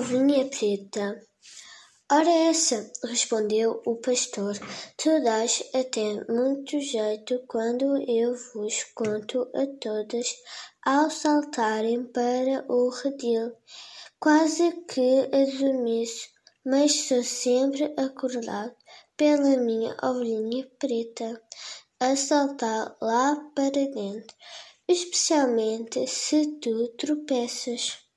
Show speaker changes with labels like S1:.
S1: ovelhinha preta. Ora essa, respondeu o pastor, tu dás até muito jeito quando eu vos conto a todas ao saltarem para o redil. Quase que adormeço, mas sou sempre acordado pela minha ovelhinha preta a saltar lá para dentro especialmente se tu tropeças.